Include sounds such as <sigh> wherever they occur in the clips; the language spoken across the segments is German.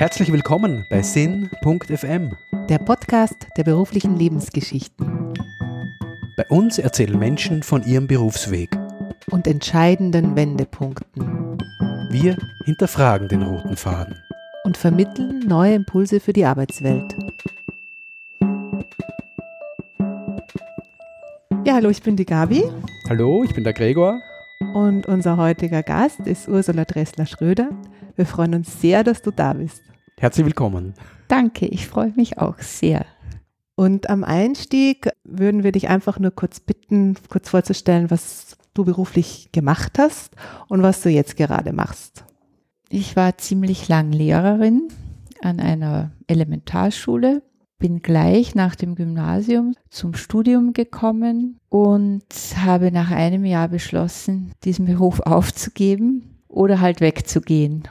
Herzlich willkommen bei Sinn.fm. Der Podcast der beruflichen Lebensgeschichten Bei uns erzählen Menschen von ihrem Berufsweg. und entscheidenden Wendepunkten Wir hinterfragen den roten Faden. und vermitteln neue Impulse für die Arbeitswelt. Ja, hallo, ich bin die Gabi Hallo, ich bin der Gregor. und unser heutiger Gast ist Ursula Dressler-Schröder. Wir freuen uns sehr, dass du da bist. Herzlich willkommen. Danke, ich freue mich auch sehr. Und am Einstieg würden wir dich einfach nur kurz bitten, kurz vorzustellen, was du beruflich gemacht hast und was du jetzt gerade machst. Ich war ziemlich lang Lehrerin an einer Elementarschule, bin gleich nach dem Gymnasium zum Studium gekommen und habe nach einem Jahr beschlossen, diesen Beruf aufzugeben oder halt wegzugehen.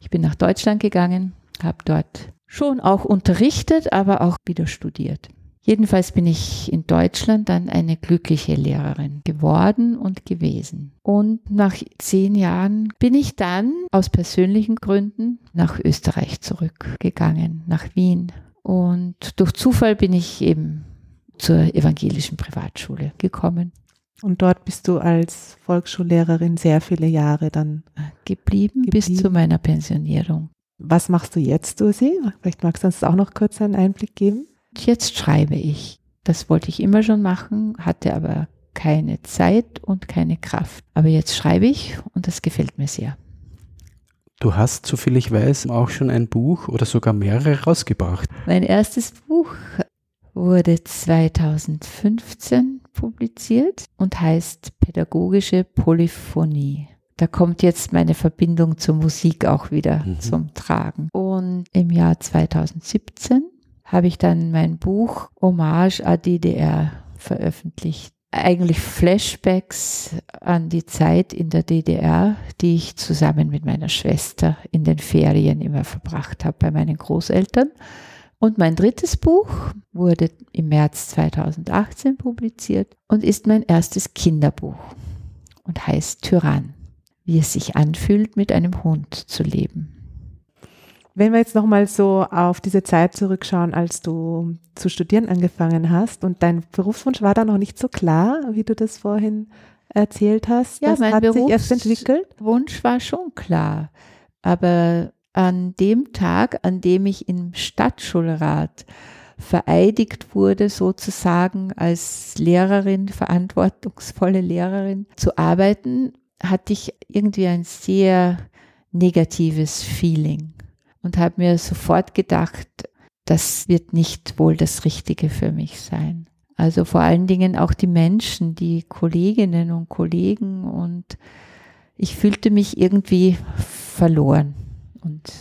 Ich bin nach Deutschland gegangen, habe dort schon auch unterrichtet, aber auch wieder studiert. Jedenfalls bin ich in Deutschland dann eine glückliche Lehrerin geworden und gewesen. Und nach zehn Jahren bin ich dann aus persönlichen Gründen nach Österreich zurückgegangen, nach Wien. Und durch Zufall bin ich eben zur evangelischen Privatschule gekommen, Und dort bist du als Volksschullehrerin sehr viele Jahre dann. geblieben, bis Geblieben. zu meiner Pensionierung. Was machst du jetzt, Ursi? Vielleicht magst du uns auch noch kurz einen Einblick geben. Jetzt schreibe ich. Das wollte ich immer schon machen, hatte aber keine Zeit und keine Kraft. Aber jetzt schreibe ich und das gefällt mir sehr. Du hast, soviel ich weiß, auch schon ein Buch oder sogar mehrere rausgebracht. Mein erstes Buch wurde 2015 publiziert und heißt Pädagogische Polyphonie. Da kommt jetzt meine Verbindung zur Musik auch wieder Mhm. zum Tragen. Und im Jahr 2017 habe ich dann mein Buch Hommage à DDR veröffentlicht. Eigentlich Flashbacks an die Zeit in der DDR, die ich zusammen mit meiner Schwester in den Ferien immer verbracht habe bei meinen Großeltern. Und mein drittes Buch wurde im März 2018 publiziert und ist mein erstes Kinderbuch und heißt Tyrann, wie es sich anfühlt, mit einem Hund zu leben. Wenn wir jetzt nochmal so auf diese Zeit zurückschauen, als du zu studieren angefangen hast und dein Berufswunsch war da noch nicht so klar, wie du das vorhin erzählt hast. Ja, das mein hat sich erst Berufs- entwickelt. Wunsch war schon klar, aber an dem Tag, an dem ich im Stadtschulrat vereidigt wurde, sozusagen als Lehrerin, verantwortungsvolle Lehrerin zu arbeiten, hatte ich irgendwie ein sehr negatives Feeling und habe mir sofort gedacht, das wird nicht wohl das Richtige für mich sein. Also vor allen Dingen auch die Menschen, die Kolleginnen und Kollegen und ich fühlte mich irgendwie verloren und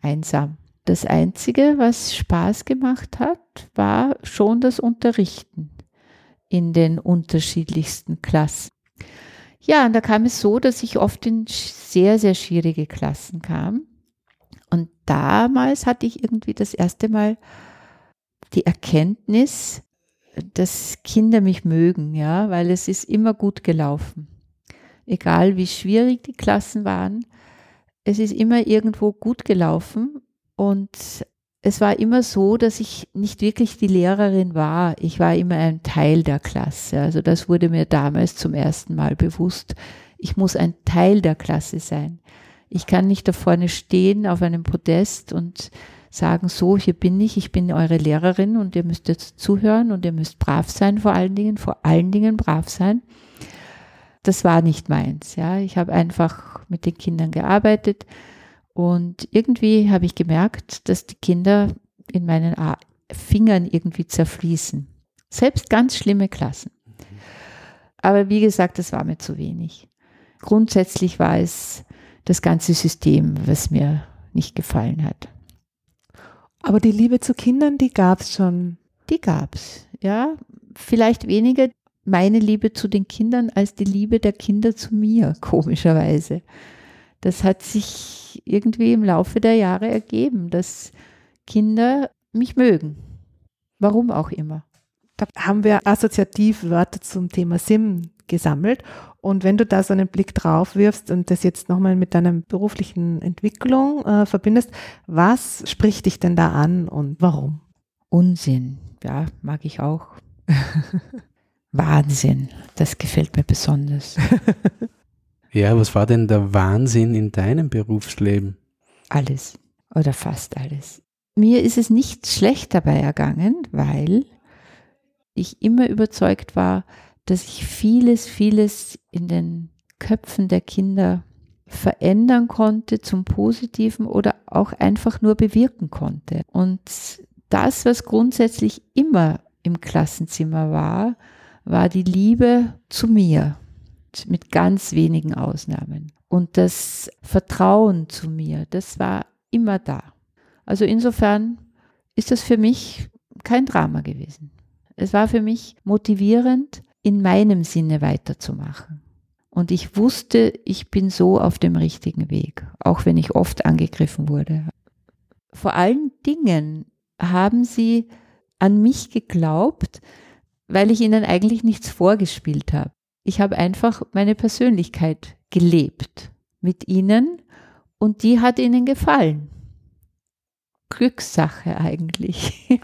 einsam. Das Einzige, was Spaß gemacht hat, war schon das Unterrichten in den unterschiedlichsten Klassen. Ja, und da kam es so, dass ich oft in sehr, sehr schwierige Klassen kam. Und damals hatte ich irgendwie das erste Mal die Erkenntnis, dass Kinder mich mögen, ja, weil es ist immer gut gelaufen. Egal wie schwierig die Klassen waren, es ist immer irgendwo gut gelaufen und es war immer so, dass ich nicht wirklich die Lehrerin war. Ich war immer ein Teil der Klasse. Also das wurde mir damals zum ersten Mal bewusst. Ich muss ein Teil der Klasse sein. Ich kann nicht da vorne stehen auf einem Podest und sagen, so, hier bin ich, ich bin eure Lehrerin und ihr müsst jetzt zuhören und ihr müsst brav sein vor allen Dingen, vor allen Dingen brav sein. Das war nicht meins, ja. Ich habe einfach mit den Kindern gearbeitet und irgendwie habe ich gemerkt, dass die Kinder in meinen Fingern irgendwie zerfließen. Selbst ganz schlimme Klassen. Aber wie gesagt, das war mir zu wenig. Grundsätzlich war es das ganze System, was mir nicht gefallen hat. Aber die Liebe zu Kindern, die gab es schon. Die gab's, ja. Vielleicht weniger meine Liebe zu den Kindern als die Liebe der Kinder zu mir, <laughs> komischerweise. Das hat sich irgendwie im Laufe der Jahre ergeben, dass Kinder mich mögen. Warum auch immer. Da haben wir assoziativ Wörter zum Thema Sim gesammelt. Und wenn du da so einen Blick drauf wirfst und das jetzt nochmal mit deiner beruflichen Entwicklung äh, verbindest, was spricht dich denn da an und warum? Unsinn, ja, mag ich auch. <laughs> Wahnsinn, das gefällt mir besonders. <laughs> ja, was war denn der Wahnsinn in deinem Berufsleben? Alles oder fast alles. Mir ist es nicht schlecht dabei ergangen, weil ich immer überzeugt war, dass ich vieles, vieles in den Köpfen der Kinder verändern konnte zum Positiven oder auch einfach nur bewirken konnte. Und das, was grundsätzlich immer im Klassenzimmer war, war die Liebe zu mir, mit ganz wenigen Ausnahmen. Und das Vertrauen zu mir, das war immer da. Also insofern ist das für mich kein Drama gewesen. Es war für mich motivierend, in meinem Sinne weiterzumachen. Und ich wusste, ich bin so auf dem richtigen Weg, auch wenn ich oft angegriffen wurde. Vor allen Dingen haben sie an mich geglaubt, weil ich ihnen eigentlich nichts vorgespielt habe. Ich habe einfach meine Persönlichkeit gelebt mit ihnen und die hat ihnen gefallen. Glückssache eigentlich. <laughs>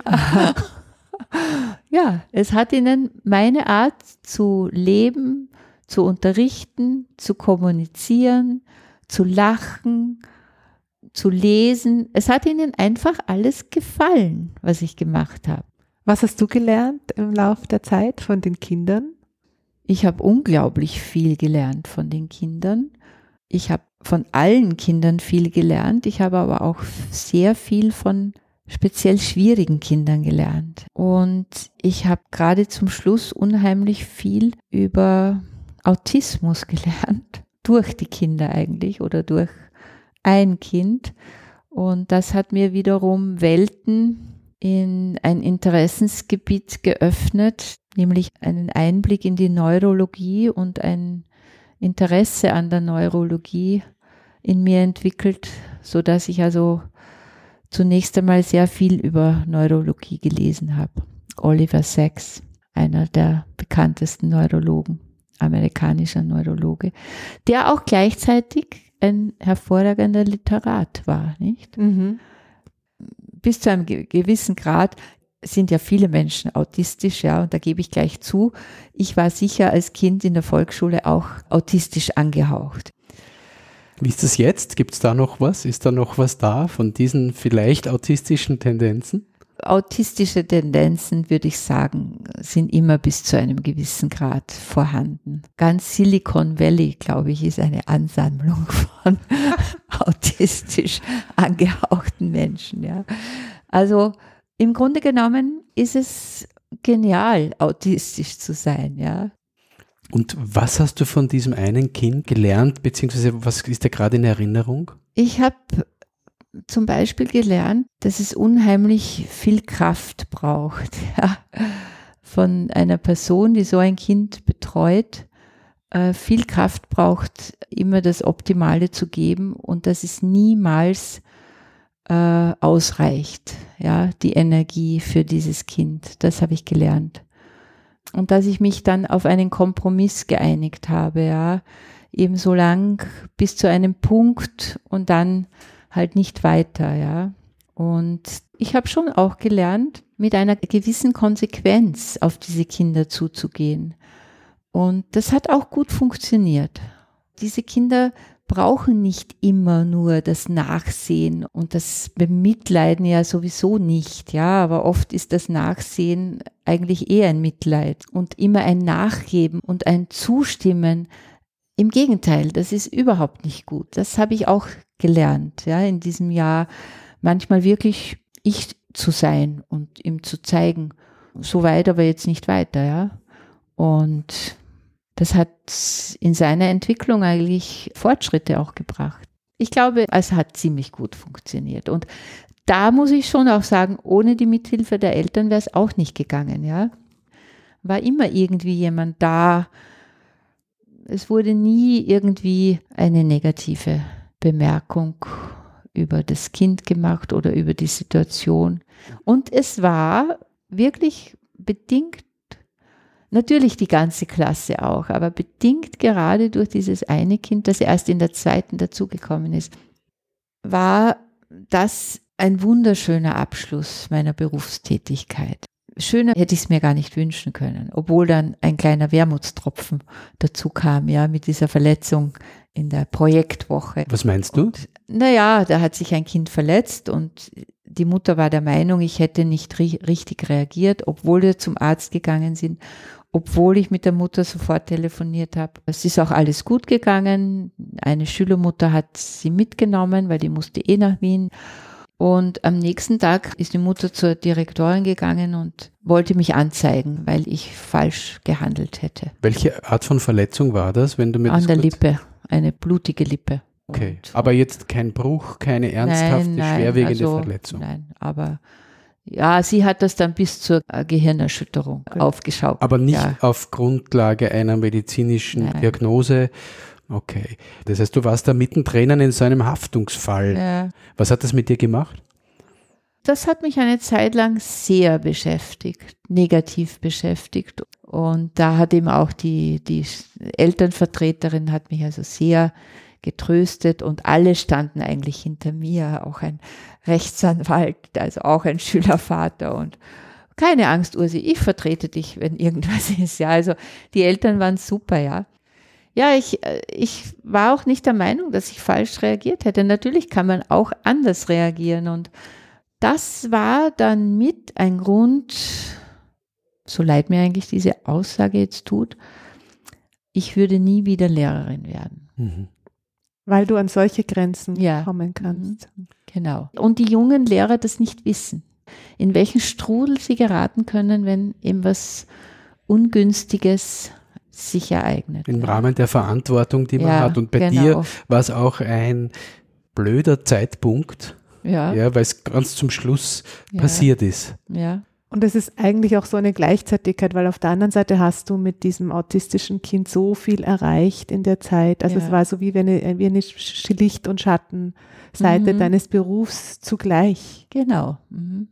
ja, es hat ihnen meine Art zu leben, zu unterrichten, zu kommunizieren, zu lachen, zu lesen. Es hat ihnen einfach alles gefallen, was ich gemacht habe. Was hast du gelernt im Laufe der Zeit von den Kindern? Ich habe unglaublich viel gelernt von den Kindern. Ich habe von allen Kindern viel gelernt. Ich habe aber auch sehr viel von speziell schwierigen Kindern gelernt. Und ich habe gerade zum Schluss unheimlich viel über Autismus <laughs> gelernt, durch die Kinder eigentlich oder durch ein Kind. Und das hat mir wiederum Welten in ein Interessensgebiet geöffnet, nämlich einen Einblick in die Neurologie und ein Interesse an der Neurologie in mir entwickelt, so dass ich also zunächst einmal sehr viel über Neurologie gelesen habe. Oliver Sacks, einer der bekanntesten Neurologen, amerikanischer Neurologe, der auch gleichzeitig ein hervorragender Literat war, nicht? Mhm. Bis zu einem gewissen Grad sind ja viele Menschen autistisch, ja, und da gebe ich gleich zu, ich war sicher als Kind in der Volksschule auch autistisch angehaucht. Wie ist das jetzt? Gibt es da noch was? Ist da noch was da von diesen vielleicht autistischen Tendenzen? Autistische Tendenzen, würde ich sagen, sind immer bis zu einem gewissen Grad vorhanden. Ganz Silicon Valley, glaube ich, ist eine Ansammlung <laughs> von autistisch <laughs> angehauchten Menschen. Ja. Also im Grunde genommen ist es genial, autistisch zu sein. Ja. Und was hast du von diesem einen Kind gelernt, beziehungsweise was ist da gerade in Erinnerung? Ich habe zum Beispiel gelernt, dass es unheimlich viel Kraft braucht <laughs> ja, von einer Person, die so ein Kind betreut. Äh, viel Kraft braucht, immer das Optimale zu geben und dass es niemals äh, ausreicht, ja, die Energie für dieses Kind. Das habe ich gelernt und dass ich mich dann auf einen Kompromiss geeinigt habe, ja, eben so lang bis zu einem Punkt und dann halt nicht weiter, ja. Und ich habe schon auch gelernt, mit einer gewissen Konsequenz auf diese Kinder zuzugehen. Und das hat auch gut funktioniert. Diese Kinder brauchen nicht immer nur das Nachsehen und das Bemitleiden ja sowieso nicht, ja, aber oft ist das Nachsehen eigentlich eher ein Mitleid und immer ein Nachgeben und ein Zustimmen. Im Gegenteil, das ist überhaupt nicht gut. Das habe ich auch gelernt, ja, in diesem Jahr manchmal wirklich ich zu sein und ihm zu zeigen, so weit, aber jetzt nicht weiter, ja. Und das hat in seiner Entwicklung eigentlich Fortschritte auch gebracht. Ich glaube, es hat ziemlich gut funktioniert. Und da muss ich schon auch sagen, ohne die Mithilfe der Eltern wäre es auch nicht gegangen, ja. War immer irgendwie jemand da. Es wurde nie irgendwie eine negative Bemerkung über das Kind gemacht oder über die Situation. Und es war wirklich bedingt Natürlich die ganze Klasse auch, aber bedingt gerade durch dieses eine Kind, das erst in der zweiten dazugekommen ist, war das ein wunderschöner Abschluss meiner Berufstätigkeit. Schöner hätte ich es mir gar nicht wünschen können, obwohl dann ein kleiner Wermutstropfen dazu kam, ja, mit dieser Verletzung in der Projektwoche. Was meinst du? Und, naja, da hat sich ein Kind verletzt und die Mutter war der Meinung, ich hätte nicht ri richtig reagiert, obwohl wir zum Arzt gegangen sind, obwohl ich mit der Mutter sofort telefoniert habe. Es ist auch alles gut gegangen. Eine Schülermutter hat sie mitgenommen, weil die musste eh nach Wien. Und am nächsten Tag ist die Mutter zur Direktorin gegangen und wollte mich anzeigen, weil ich falsch gehandelt hätte. Welche Art von Verletzung war das, wenn du mir An das der Lippe, eine blutige Lippe. Okay, Und- aber jetzt kein Bruch, keine ernsthafte, Nein, nein, schwerwiegende also, Verletzung. Nein, aber ja, sie hat das dann bis zur äh, Gehirnerschütterung Okay. aufgeschaut. Aber nicht Ja. auf Grundlage einer medizinischen Nein. Diagnose. Okay. Das heißt, du warst da mittendrin in so einem Haftungsfall. Ja. Was hat das mit dir gemacht? Das hat mich eine Zeit lang sehr beschäftigt, negativ beschäftigt. Und da hat eben auch die, die Elternvertreterin hat mich also sehr getröstet und alle standen eigentlich hinter mir, auch ein Rechtsanwalt, also auch ein Schülervater und keine Angst, Ursi, ich vertrete dich, wenn irgendwas <laughs> ist. Ja, also die Eltern waren super, ja. Ja, ich, äh, ich war auch nicht der Meinung, dass ich falsch reagiert hätte. Natürlich kann man auch anders reagieren und das war dann mit ein Grund, so leid mir eigentlich diese Aussage jetzt tut, ich würde nie wieder Lehrerin werden. Mhm. Weil du an solche Grenzen Ja. kommen kannst. Genau. Und die jungen Lehrer das nicht wissen, in welchen Strudel sie geraten können, wenn eben was Ungünstiges sich ereignet. Im. Rahmen der Verantwortung, die man Ja, hat. Und bei genau. dir war es auch ein blöder Zeitpunkt, ja, ja, weil es ganz zum Schluss ja, passiert ist. Ja, Und es ist eigentlich auch so eine Gleichzeitigkeit, weil auf der anderen Seite hast du mit diesem autistischen Kind so viel erreicht in der Zeit. Also Ja. es war so wie eine, wie eine Licht- und Schattenseite Mhm. deines Berufs zugleich. Genau. Mhm.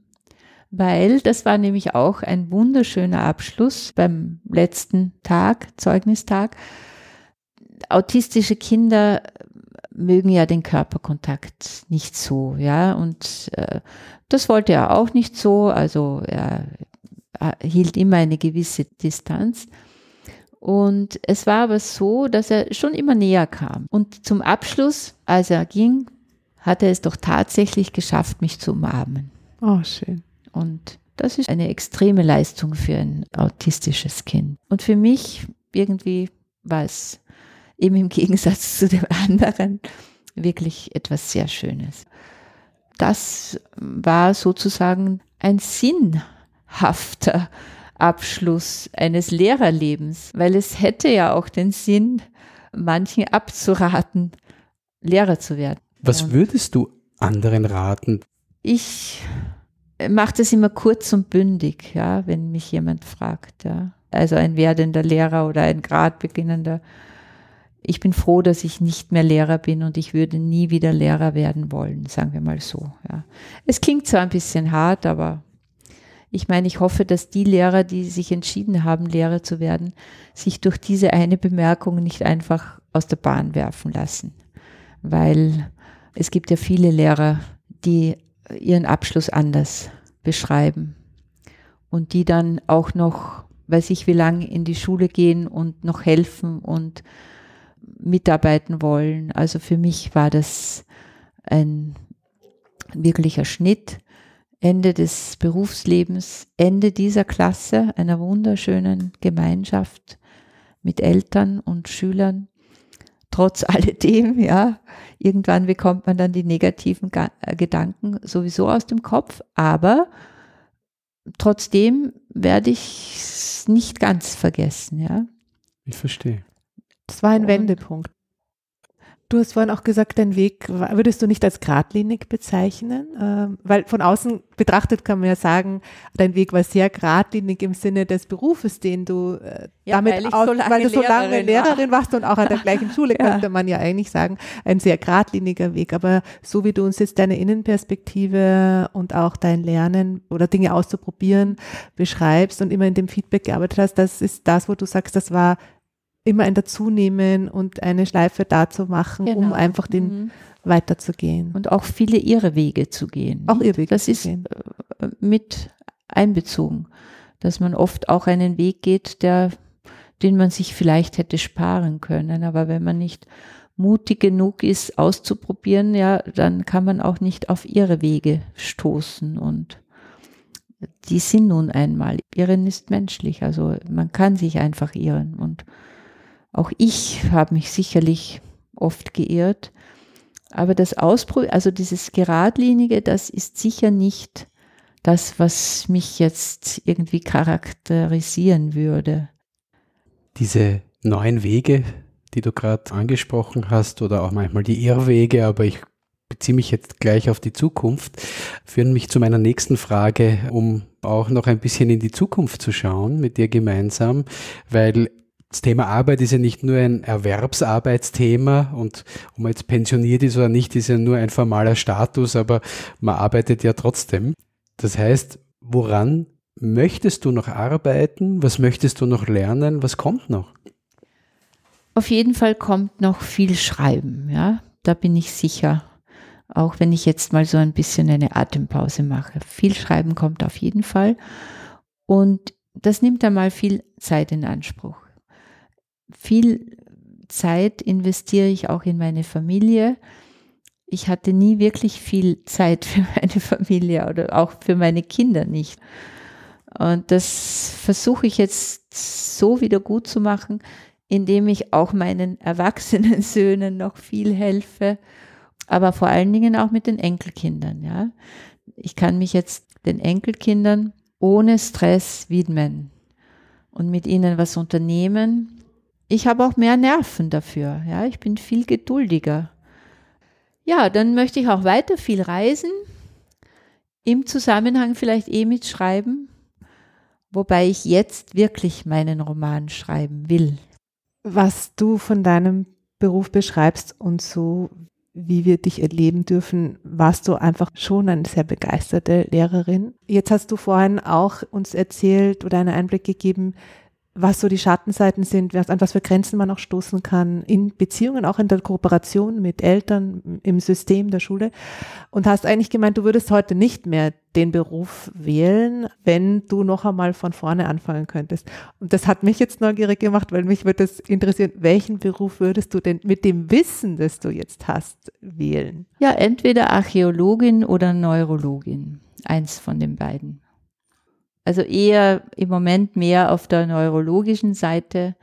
Weil das war nämlich auch ein wunderschöner Abschluss beim letzten Tag, Zeugnistag. Autistische Kinder mögen ja den Körperkontakt nicht so, ja, und äh, das wollte er auch nicht so, also er, er hielt immer eine gewisse Distanz. Und es war aber so, dass er schon immer näher kam. Und zum Abschluss, als er ging, hat er es doch tatsächlich geschafft, mich zu umarmen. Oh, schön. Und das ist eine extreme Leistung für ein autistisches Kind. Und für mich irgendwie war es eben im Gegensatz <laughs> zu dem anderen wirklich etwas sehr Schönes. Das war sozusagen ein sinnhafter Abschluss eines Lehrerlebens, weil es hätte ja auch den Sinn, manchen abzuraten, Lehrer zu werden. Was würdest du anderen raten? Ich mache das immer kurz und bündig, ja, wenn mich jemand fragt, ja. Also ein werdender Lehrer oder ein grad beginnender. Ich bin froh, dass ich nicht mehr Lehrer bin und ich würde nie wieder Lehrer werden wollen, sagen wir mal so, ja. Es klingt zwar ein bisschen hart, aber ich meine, ich hoffe, dass die Lehrer, die sich entschieden haben, Lehrer zu werden, sich durch diese eine Bemerkung nicht einfach aus der Bahn werfen lassen. Weil es gibt ja viele Lehrer, die ihren Abschluss anders beschreiben und die dann auch noch, weiß ich wie lang, in die Schule gehen und noch helfen und mitarbeiten wollen. Also für mich war das ein wirklicher Schnitt. Ende des Berufslebens, Ende dieser Klasse, einer wunderschönen Gemeinschaft mit Eltern und Schülern. Trotz <laughs> alledem, ja, irgendwann bekommt man dann die negativen Ga äh, Gedanken sowieso aus dem Kopf, aber trotzdem werde ich es nicht ganz vergessen, ja. Ich verstehe. Das war ein Und- Wendepunkt. Du hast vorhin auch gesagt, dein Weg würdest du nicht als geradlinig bezeichnen, ähm, weil von außen betrachtet kann man ja sagen, dein Weg war sehr geradlinig im Sinne des Berufes, den du äh, ja, damit weil, aus, so weil du so lange Lehrerin, Lehrerin warst und auch an der gleichen Schule, <laughs> ja. könnte man ja eigentlich sagen, ein sehr geradliniger Weg. Aber so wie du uns jetzt deine Innenperspektive und auch dein Lernen oder Dinge auszuprobieren beschreibst und immer in dem Feedback gearbeitet hast, das ist das, wo du sagst, das war immer ein Dazunehmen und eine Schleife dazu machen, genau. um einfach den mhm. weiterzugehen. Und auch viele ihre Wege zu gehen. Auch ihr Weg. Das ist gehen. Äh, mit einbezogen, dass man oft auch einen Weg geht, der, den man sich vielleicht hätte sparen können. Aber wenn man nicht mutig genug ist, auszuprobieren, ja, dann kann man auch nicht auf ihre Wege stoßen und die sind nun einmal. Irren ist menschlich, also man kann sich einfach irren und auch ich habe mich sicherlich oft geirrt. Aber das Ausprobieren, also dieses Geradlinige, das ist sicher nicht das, was mich jetzt irgendwie charakterisieren würde. Diese neuen Wege, die du gerade angesprochen hast, oder auch manchmal die Irrwege, aber ich beziehe mich jetzt gleich auf die Zukunft, führen mich zu meiner nächsten Frage, um auch noch ein bisschen in die Zukunft zu schauen mit dir gemeinsam, weil das Thema Arbeit ist ja nicht nur ein Erwerbsarbeitsthema und ob man jetzt pensioniert ist oder nicht, ist ja nur ein formaler Status, aber man arbeitet ja trotzdem. Das heißt, woran möchtest du noch arbeiten? Was möchtest du noch lernen? Was kommt noch? Auf jeden Fall kommt noch viel Schreiben, ja. Da bin ich sicher. Auch wenn ich jetzt mal so ein bisschen eine Atempause mache. Viel Schreiben kommt auf jeden Fall. Und das nimmt einmal viel Zeit in Anspruch viel Zeit investiere ich auch in meine Familie. Ich hatte nie wirklich viel Zeit für <laughs> meine Familie oder auch für meine Kinder nicht. Und das versuche ich jetzt so wieder gut zu machen, indem ich auch meinen <laughs> erwachsenen Söhnen noch viel helfe, aber vor allen Dingen auch mit den Enkelkindern. Ja, ich kann mich jetzt den Enkelkindern ohne Stress widmen und mit ihnen was unternehmen, ich habe auch mehr Nerven dafür. Ja, ich bin viel geduldiger. Ja, dann möchte ich auch weiter viel reisen. Im Zusammenhang vielleicht eh mit Schreiben. Wobei ich jetzt wirklich meinen Roman schreiben will. Was du von deinem Beruf beschreibst und so, wie wir dich erleben dürfen, warst du einfach schon eine sehr begeisterte Lehrerin. Jetzt hast du vorhin auch uns erzählt oder einen Einblick gegeben, was so die Schattenseiten sind, an was für Grenzen man auch stoßen kann in Beziehungen, auch in der Kooperation mit Eltern, im System der Schule. Und hast eigentlich gemeint, du würdest heute nicht mehr den Beruf wählen, wenn du noch einmal von vorne anfangen könntest. Und das hat mich jetzt neugierig gemacht, weil mich würde es interessieren, welchen Beruf würdest du denn mit dem Wissen, das du jetzt hast, wählen? Ja, entweder Archäologin oder Neurologin. Eins von den beiden. Also eher im Moment mehr auf der neurologischen Seite,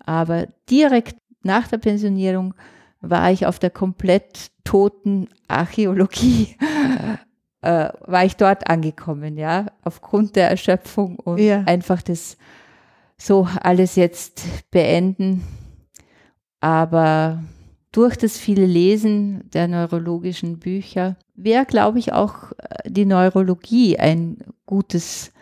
aber direkt nach der Pensionierung war ich auf der komplett toten Archäologie, <laughs> äh, war ich dort angekommen, ja, aufgrund der Erschöpfung und ja. einfach das so alles jetzt beenden. Aber durch das viele Lesen der neurologischen Bücher wäre, glaube ich, auch äh, die Neurologie ein gutes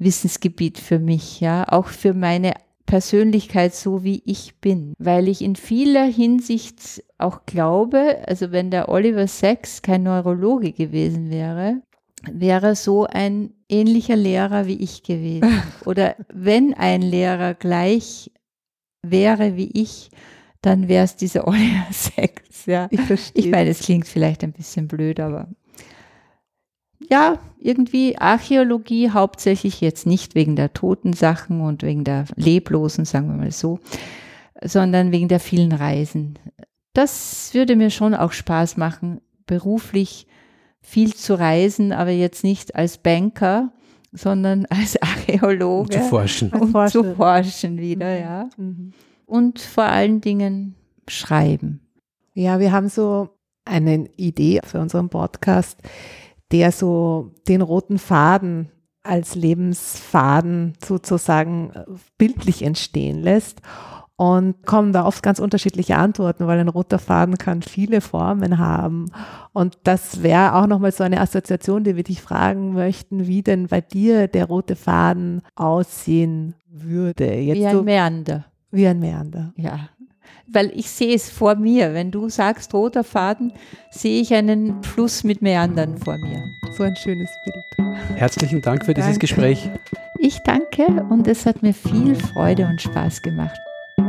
Wissensgebiet für mich, ja, auch für meine Persönlichkeit so wie ich bin, weil ich in vieler Hinsicht auch glaube, also wenn der Oliver Sacks kein Neurologe gewesen wäre, wäre so ein ähnlicher Lehrer wie ich gewesen. <laughs> Oder wenn ein Lehrer gleich wäre wie ich, dann wäre es dieser <laughs> Oliver Sacks. Ja. Ich verstehe. Ich meine, es klingt vielleicht ein bisschen blöd, aber ja, irgendwie Archäologie hauptsächlich jetzt nicht wegen der toten Sachen und wegen der leblosen, sagen wir mal so, sondern wegen der vielen Reisen. Das würde mir schon auch Spaß machen, beruflich viel zu reisen, aber jetzt nicht als Banker, sondern <laughs> als Archäologe. Und zu forschen. Und zu forschen wieder, mhm. ja. Mhm. Und vor allen Dingen schreiben. Ja, wir haben so eine Idee für unseren Podcast, der so den roten Faden als Lebensfaden sozusagen äh, bildlich entstehen lässt. und kommen da oft ganz unterschiedliche Antworten, weil ein roter Faden kann viele Formen haben. Und das wäre auch nochmal so eine Assoziation, die wir dich fragen möchten, wie denn bei dir der rote Faden aussehen würde. Jetzt wie ein Meander. Wie ein Meander. Ja, weil ich sehe es vor mir. Wenn du sagst roter Faden, sehe ich einen Fluss mit Meandern vor mir. So ein schönes Bild. Herzlichen Dank für dieses Gespräch. Ich danke und es hat mir viel Freude und Spaß gemacht.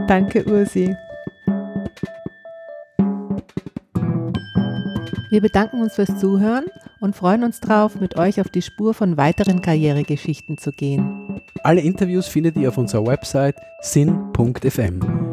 Danke, Ursi. Wir bedanken uns fürs Zuhören und freuen uns darauf, mit euch auf die Spur von weiteren Karrieregeschichten zu gehen. Alle Interviews findet ihr auf unserer Website sin.fm.